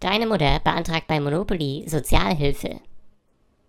Deine Mutter beantragt bei Monopoly Sozialhilfe.